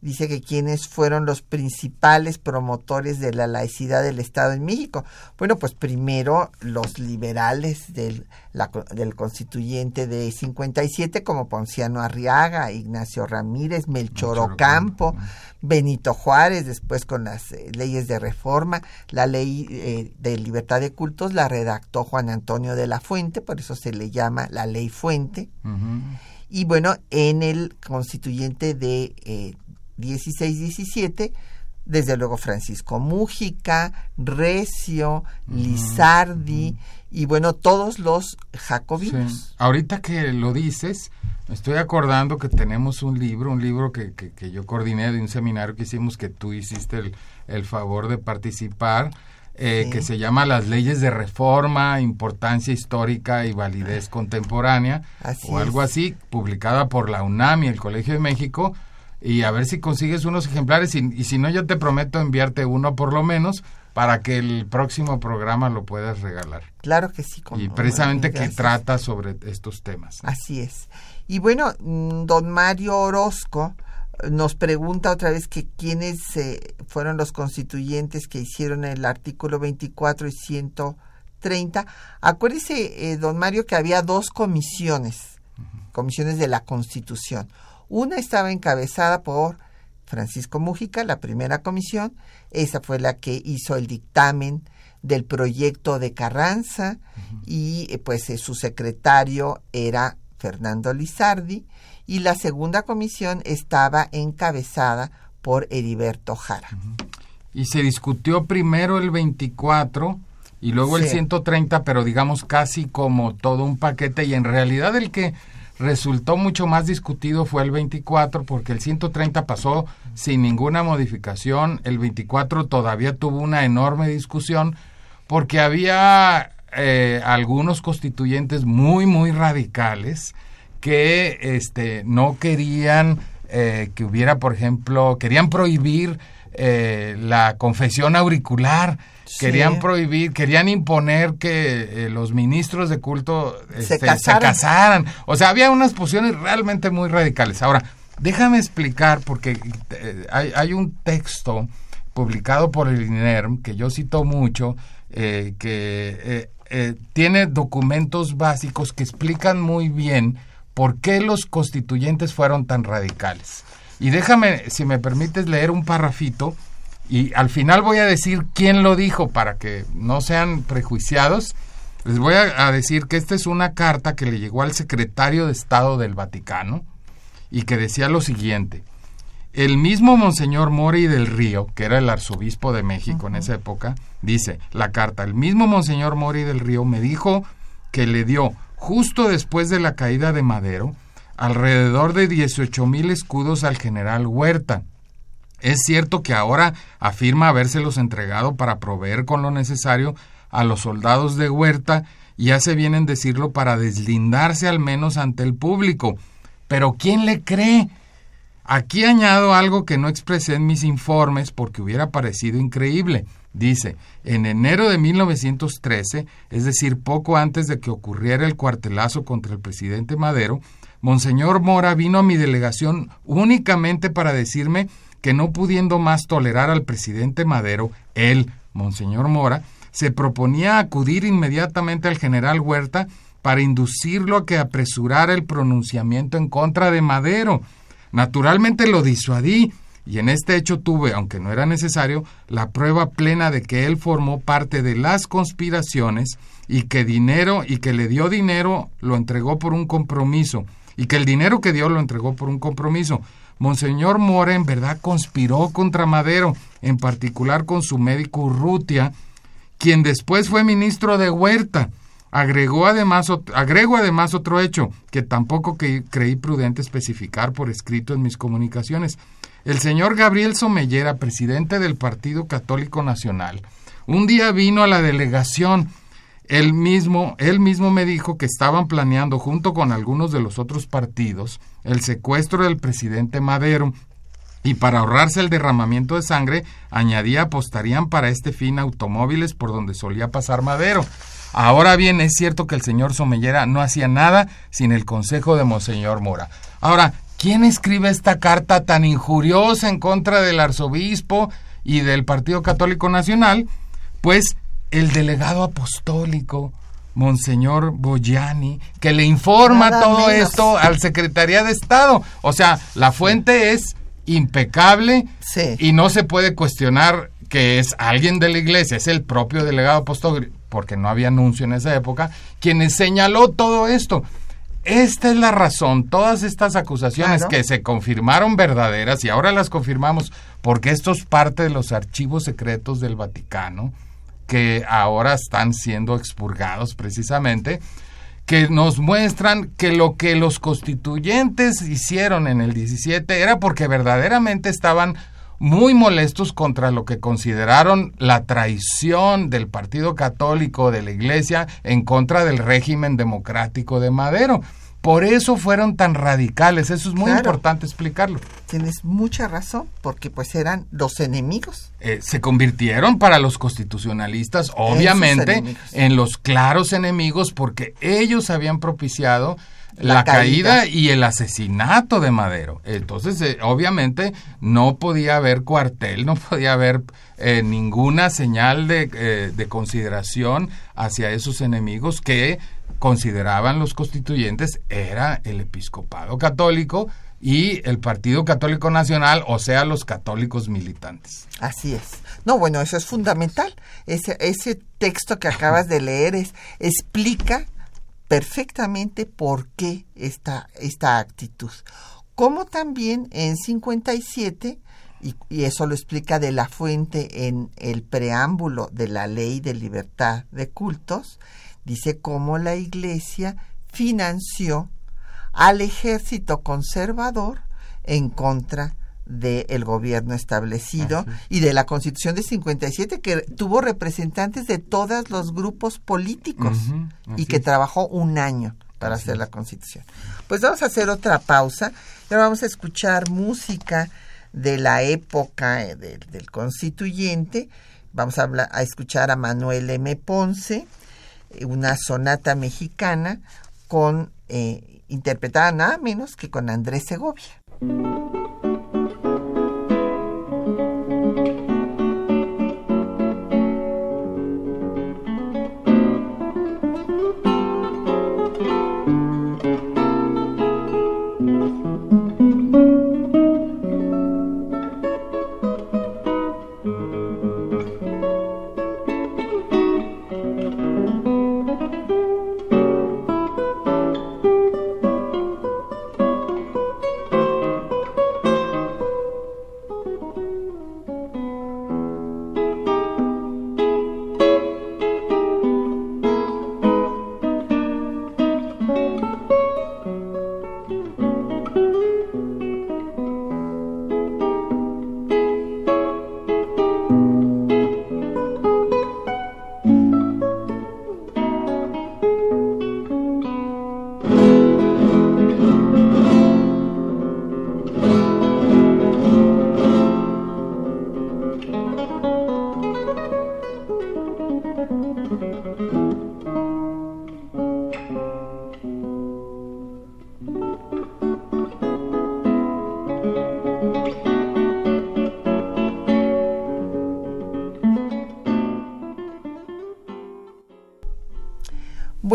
dice que quienes fueron los principales promotores de la laicidad del Estado en México. Bueno, pues primero los liberales del, del constituyente de 57 como Ponciano Arriaga, Ignacio Ramírez, Melchor Ocampo, Benito Juárez, después con las eh, leyes de reforma, la ley eh, de libertad de cultos la redactó Juan Antonio de la Fuente, por eso se le llama la ley Fuente. Y bueno, en el constituyente de eh, 16-17, desde luego Francisco Mújica, Recio, Lizardi y bueno, todos los jacobinos. Ahorita que lo dices, me estoy acordando que tenemos un libro, un libro que, que, yo coordiné de un seminario que hicimos, que tú hiciste el, el favor de participar, eh, que se llama Las leyes de reforma, importancia histórica y validez contemporánea, o algo así, publicada por la UNAM y el Colegio de México, y a ver si consigues unos ejemplares, y, si no, yo te prometo enviarte uno por lo menos para que el próximo programa lo puedas regalar. Claro que sí. y precisamente que trata sobre estos temas. Así es. Y bueno, mm, don Mario Orozco nos pregunta otra vez que quiénes eh, fueron los constituyentes que hicieron el artículo 24 y 130. Acuérdese, eh, don Mario, que había dos comisiones, comisiones de la Constitución. Una estaba encabezada por Francisco Mújica, la primera comisión. Esa fue la que hizo el dictamen del proyecto de Carranza y eh, pues su secretario era Fernando Lizardi y la segunda comisión estaba encabezada por Heriberto Jara. Y se discutió primero el 24 y luego el 130, pero digamos casi como todo un paquete y en realidad el que resultó mucho más discutido fue el 24 porque el 130 pasó sin ninguna modificación, el 24 todavía tuvo una enorme discusión porque había eh, algunos constituyentes muy, muy radicales que este, no querían eh, que hubiera, por ejemplo, querían prohibir eh, la confesión auricular, querían prohibir, querían imponer que eh, los ministros de culto se, este, casaran. O sea, había unas posiciones realmente muy radicales. Ahora, déjame explicar, porque hay, hay un texto publicado por el INERM que yo cito mucho, que tiene documentos básicos que explican muy bien por qué los constituyentes fueron tan radicales. Y déjame, si me permites, leer un parrafito y al final voy a decir quién lo dijo para que no sean prejuiciados. Les voy a, a decir que esta es una carta que le llegó al secretario de Estado del Vaticano y que decía lo siguiente. El mismo Monseñor Mori del Río, que era el arzobispo de México en esa época, dice la carta, el mismo Monseñor Mori del Río me dijo que le dio, justo después de la caída de Madero, alrededor de 18 mil escudos al general Huerta. Es cierto que ahora afirma habérselos entregado para proveer con lo necesario a los soldados de Huerta y hace bien en decirlo para deslindarse al menos ante el público. Pero ¿quién le cree? Aquí añado algo que no expresé en mis informes porque hubiera parecido increíble. Dice, en enero de 1913, es decir, poco antes de que ocurriera el cuartelazo contra el presidente Madero, Monseñor Mora vino a mi delegación únicamente para decirme que no pudiendo más tolerar al presidente Madero, él, Monseñor Mora, se proponía acudir inmediatamente al general Huerta para inducirlo a que apresurara el pronunciamiento en contra de Madero. Naturalmente lo disuadí y en este hecho tuve, aunque no era necesario, la prueba plena de que él formó parte de las conspiraciones y que dinero y que le dio dinero lo entregó por un compromiso y que el dinero que dio lo entregó por un compromiso. Monseñor Mora en verdad conspiró contra Madero, en particular con su médico Urrutia, quien después fue ministro de Huerta. Agregó además, agrego además otro hecho que tampoco creí prudente especificar por escrito en mis comunicaciones. El señor Gabriel Somellera, presidente del Partido Católico Nacional, un día vino a la delegación. Él mismo, él mismo me dijo que estaban planeando, junto con algunos de los otros partidos, el secuestro del presidente Madero y para ahorrarse el derramamiento de sangre, añadía apostarían para este fin automóviles por donde solía pasar Madero. Ahora bien, es cierto que el señor Somellera no hacía nada sin el consejo de Monseñor Mora. Ahora, ¿quién escribe esta carta tan injuriosa en contra del arzobispo y del Partido Católico Nacional? Pues el delegado apostólico, Monseñor Boyani, que le informa Nada todo menos. esto al Secretaría de Estado. O sea, la fuente es impecable Sí. y no se puede cuestionar que es alguien de la iglesia, es el propio delegado apostólico, porque no había anuncio en esa época, quien señaló todo esto. Esta es la razón, todas estas acusaciones Claro. que se confirmaron verdaderas y ahora las confirmamos porque esto es parte de los archivos secretos del Vaticano, que ahora están siendo expurgados precisamente, que nos muestran que lo que los constituyentes hicieron en el 17 era porque verdaderamente estaban muy molestos contra lo que consideraron la traición del Partido Católico de la Iglesia en contra del régimen democrático de Madero. Por eso fueron tan radicales, eso es muy Claro. importante explicarlo. Tienes mucha razón, porque pues eran los enemigos. Eh, se convirtieron para los constitucionalistas, obviamente, en los claros enemigos porque ellos habían propiciado la, La caída. caída. y el asesinato de Madero. Entonces, eh, obviamente, no podía haber cuartel, no podía haber eh, ninguna señal de, eh, de consideración hacia esos enemigos que consideraban los constituyentes era el episcopado católico y el Partido Católico Nacional, o sea, los católicos militantes. Así es. No, bueno, eso es fundamental. Ese, ese texto que acabas de leer es, explica perfectamente por qué esta, esta actitud. Como también en 57, y, y eso lo explica de la fuente en el preámbulo de la ley de libertad de cultos, dice cómo la iglesia financió al ejército conservador en contra del gobierno establecido y de la constitución de 57 que tuvo representantes de todos los grupos políticos y que es. trabajó un año para hacer la constitución. Pues vamos a hacer otra pausa y ahora vamos a escuchar música de la época eh, de- del constituyente. Vamos a, hablar- a escuchar a Manuel M. Ponce, eh, una sonata mexicana con eh, interpretada nada menos que con Andrés Segovia.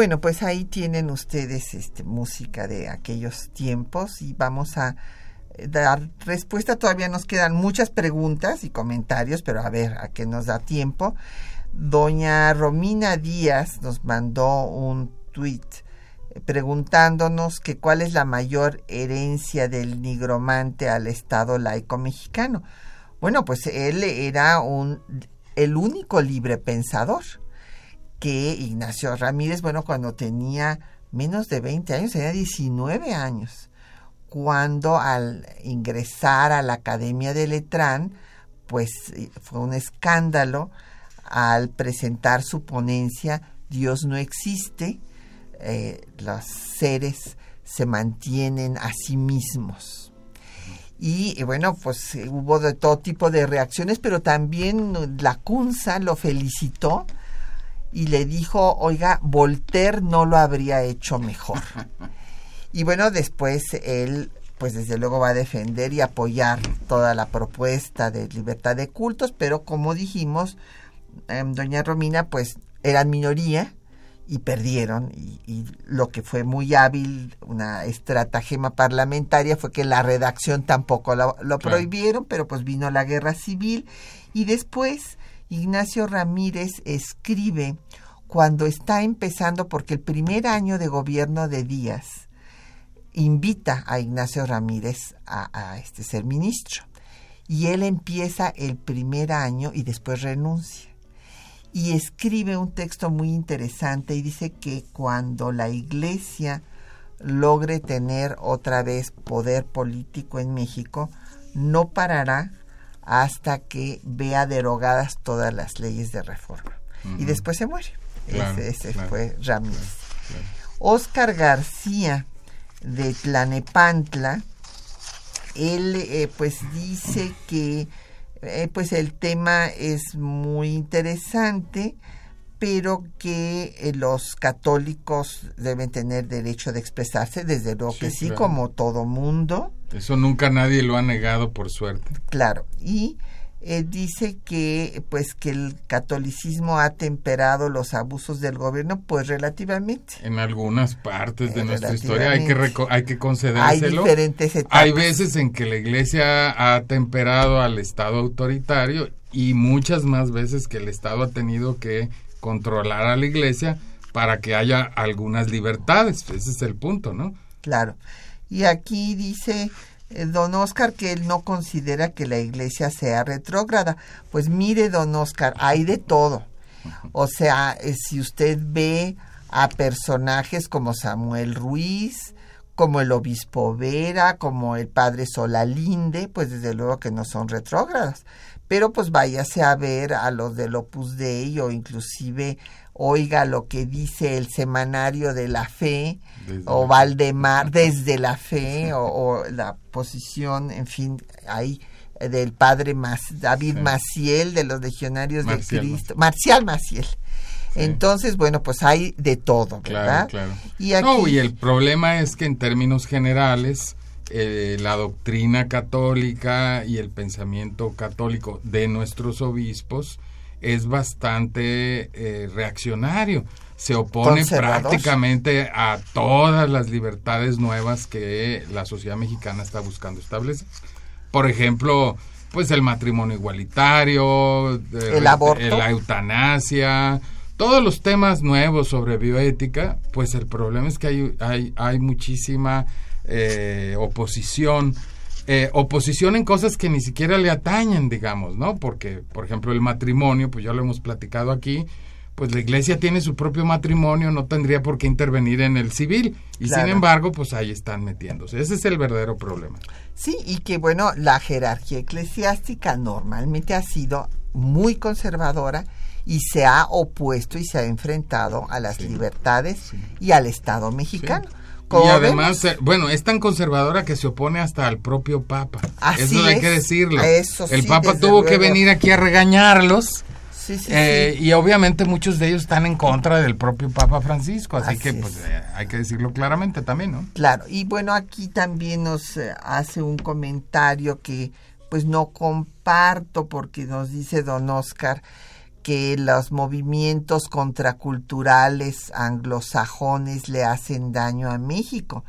Bueno, pues ahí tienen ustedes este, música de aquellos tiempos y vamos a eh, dar respuesta. Todavía nos quedan muchas preguntas y comentarios, pero a ver a qué nos da tiempo. Doña Romina Díaz nos mandó un tweet eh, preguntándonos que cuál es la mayor herencia del nigromante al Estado laico mexicano. Bueno, pues él era un el único libre pensador que Ignacio Ramírez, bueno, cuando tenía menos de 20 años, tenía 19 años, cuando al ingresar a la Academia de Letrán, pues eh, fue un escándalo al presentar su ponencia Dios no existe, eh, los seres se mantienen a sí mismos. Y, bueno, pues hubo de todo tipo de reacciones, pero también la CUNSA lo felicitó y le dijo, oiga, Voltaire no lo habría hecho mejor. Y bueno, después él, pues desde luego va a defender y apoyar toda la propuesta de libertad de cultos, pero como dijimos, em, doña Romina, pues eran minoría y perdieron. Y, lo que fue muy hábil, una estratagema parlamentaria, fue que la redacción tampoco lo, prohibieron, pero pues vino la guerra civil y después Ignacio Ramírez escribe cuando está empezando, porque el primer año de gobierno de Díaz invita a Ignacio Ramírez a, este ser ministro. Y él empieza el primer año y después renuncia. Y escribe un texto muy interesante y dice que cuando la iglesia logre tener otra vez poder político en México, no parará hasta que vea derogadas todas las leyes de reforma. Y después se muere. ese, fue Ramírez. Oscar García de Tlanepantla, él eh, pues dice que eh, pues el tema es muy interesante, pero que eh, los católicos deben tener derecho de expresarse, desde luego que sí, como todo mundo. Eso nunca nadie lo ha negado, por suerte. Claro, y eh, dice que pues que el catolicismo ha temperado los abusos del gobierno, pues relativamente. En algunas partes de nuestra historia hay que hay que concedérselo. Hay diferentes etapas. Hay veces en que la Iglesia ha temperado al Estado autoritario y muchas más veces que el Estado ha tenido que controlar a la iglesia para que haya algunas libertades. Ese es el punto, ¿no? Claro. Y aquí dice eh, don Oscar que él no considera que la iglesia sea retrógrada. Pues mire, don Oscar, hay de todo. O sea, eh, si usted ve a personajes como Samuel Ruiz, como el obispo Vera, como el padre Solalinde, pues desde luego que no son retrógradas pero pues váyase a ver a los del Opus Dei o inclusive oiga lo que dice el semanario de la fe o Valdemar desde la fe o, la posición, en fin, ahí del padre David Maciel de los legionarios de Cristo, Marcial Maciel. Entonces, bueno, pues hay de todo, ¿verdad? Claro, Y, aquí, y el problema es que en términos generales, eh, la doctrina católica y el pensamiento católico de nuestros obispos es bastante eh, reaccionario. Se opone prácticamente a todas las libertades nuevas que la sociedad mexicana está buscando establecer. Por ejemplo, pues el matrimonio igualitario, el aborto, la eutanasia, todos los temas nuevos sobre bioética, pues el problema es que hay, hay, hay muchísima eh, oposición, eh, oposición en cosas que ni siquiera le atañen, digamos, ¿no? Porque, por ejemplo, el matrimonio, pues ya lo hemos platicado aquí, pues la iglesia tiene su propio matrimonio, no tendría por qué intervenir en el civil. Y Claro. sin embargo, pues ahí están metiéndose. Ese es el verdadero problema. Sí, y que bueno, la jerarquía eclesiástica normalmente ha sido muy conservadora y se ha opuesto y se ha enfrentado a las libertades y al Estado mexicano. Y además, eh, bueno, es tan conservadora que se opone hasta al propio Papa. Así Eso hay es. que decirlo. Eso el sí, Papa tuvo que venir aquí a regañarlos. sí, sí, eh, sí. Y obviamente muchos de ellos están en contra del propio Papa Francisco, así, Así que es. pues eh, hay que decirlo claramente también, ¿no? Claro, y bueno, aquí también nos hace un comentario que pues no comparto porque nos dice don Oscar que los movimientos contraculturales anglosajones le hacen daño a México.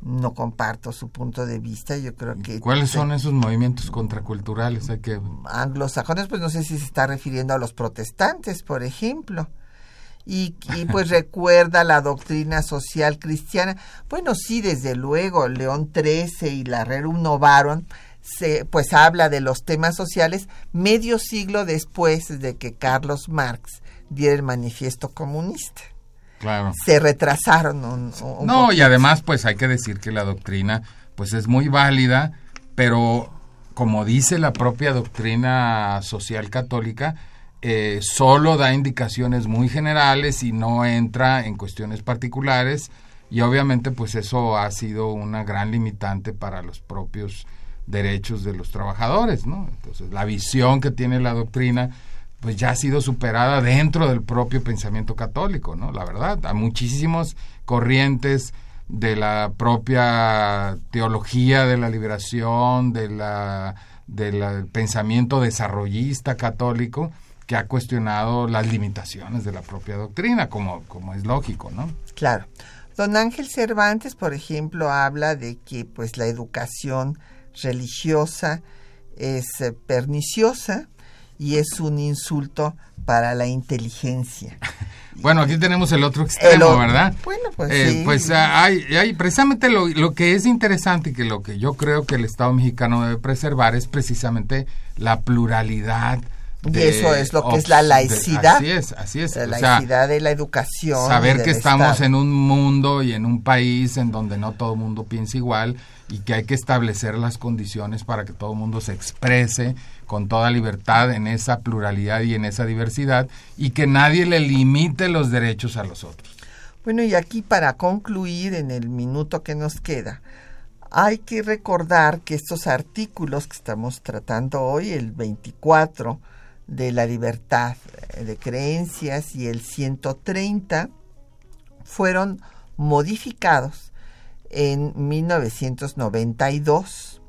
No comparto su punto de vista, yo creo que... ¿Cuáles son esos movimientos contraculturales? Hay que anglosajones, pues no sé si se está refiriendo a los protestantes, por ejemplo. Y, y, pues recuerda la doctrina social cristiana. Bueno, sí, desde luego, León XIII y la Rerum Novarum se, pues habla de los temas sociales medio siglo después de que Carlos Marx diera el manifiesto comunista. Claro. Se retrasaron un, un No, y además, pues hay que decir que la doctrina, pues es muy válida, pero como dice la propia doctrina social católica, eh, solo da indicaciones muy generales y no entra en cuestiones particulares y obviamente pues eso ha sido una gran limitante para los propios derechos de los trabajadores, ¿no? Entonces la visión que tiene la doctrina pues ya ha sido superada dentro del propio pensamiento católico, ¿no? La verdad, hay muchísimos corrientes de la propia teología de la liberación, de la del pensamiento desarrollista católico que ha cuestionado las limitaciones de la propia doctrina, como, como es lógico, ¿no? Claro. Don Ángel Cervantes, por ejemplo, habla de que pues la educación religiosa es eh, perniciosa y es un insulto para la inteligencia. Bueno, aquí tenemos el otro extremo, El ¿verdad? Bueno, pues Eh, sí. Pues ah, hay, hay precisamente lo, lo que es interesante y que lo que yo creo que el Estado mexicano debe preservar es precisamente la pluralidad. Y eso es lo que es la de- laicidad. así es, así es. la o sea, laicidad de la educación. saber que estamos Estado. en un mundo y en un país en donde no todo el mundo piensa igual y que hay que establecer las condiciones para que todo el mundo se exprese con toda libertad en esa pluralidad y en esa diversidad y que nadie le limite los derechos a los otros. Bueno, y aquí para concluir en el minuto que nos queda, hay que recordar que estos artículos que estamos tratando hoy, el 24 de la libertad eh, de creencias y el 130, fueron modificados en 1992,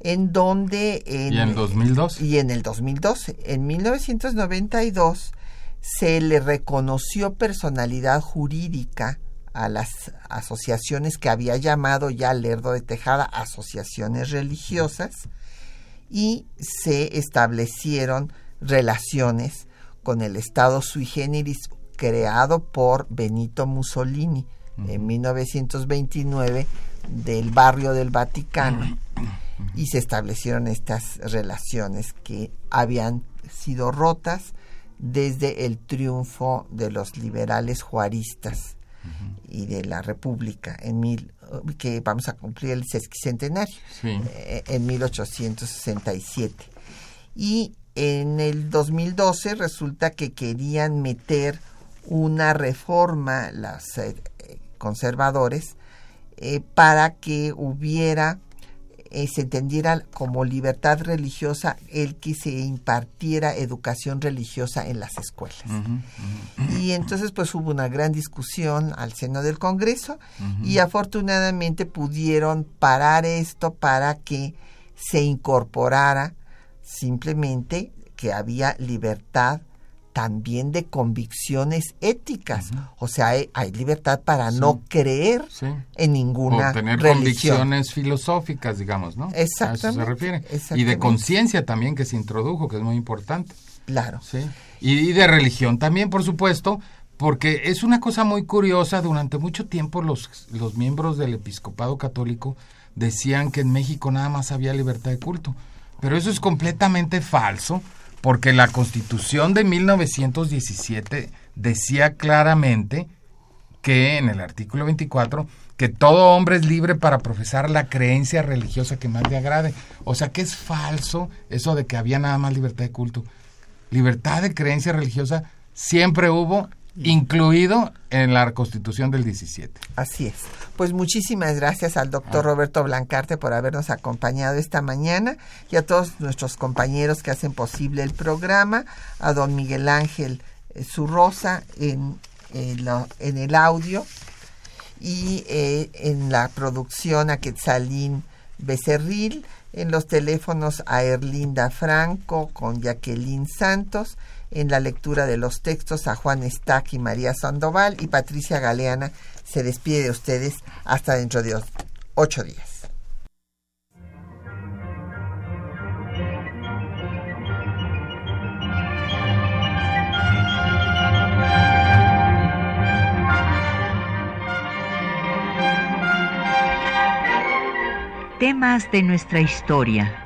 en donde... En, ¿Y en 2002? y en el 2012. En 1992 se le reconoció personalidad jurídica a las asociaciones que había llamado ya Lerdo de Tejada asociaciones religiosas y se establecieron relaciones con el Estado sui generis creado por Benito Mussolini en 1929 del barrio del Vaticano. Y se establecieron estas relaciones que habían sido rotas desde el triunfo de los liberales juaristas y de la República en mil que vamos a cumplir el sesquicentenario Sí. eh, en 1867 y en el 2012 resulta que querían meter una reforma los eh, eh, conservadores eh, para que hubiera eh, se entendiera como libertad religiosa el que se impartiera educación religiosa en las escuelas. Y entonces pues hubo una gran discusión al seno del Congreso y afortunadamente pudieron parar esto para que se incorporara simplemente que había libertad también de convicciones éticas. O sea, hay, hay libertad para no creer Sí. en ninguna o tener religión. convicciones filosóficas, digamos, ¿no? A eso Exactamente, se refiere. Y de conciencia también que se introdujo, que es muy importante. Claro. Sí. Y, y de religión también, por supuesto, porque es una cosa muy curiosa. Durante mucho tiempo los, los miembros del episcopado católico decían que en México nada más había libertad de culto. Pero eso es completamente falso, porque la constitución de 1917 decía claramente que en el artículo 24 que todo hombre es libre para profesar la creencia religiosa que más le agrade. O sea que es falso eso de que había nada más libertad de culto. Libertad de creencia religiosa siempre hubo, incluido en la Constitución del 17. Así es. Pues muchísimas gracias al doctor Ah. Roberto Blancarte por habernos acompañado esta mañana y a todos nuestros compañeros que hacen posible el programa, a don Miguel Ángel eh, Zurrosa en, en el audio y eh, en la producción a Quetzalín Becerril, en los teléfonos a Erlinda Franco con Jacqueline Santos, en la lectura de los textos a Juan Estac y María Sandoval y Patricia Galeana se despide de ustedes hasta dentro de ocho días. Temas de nuestra historia.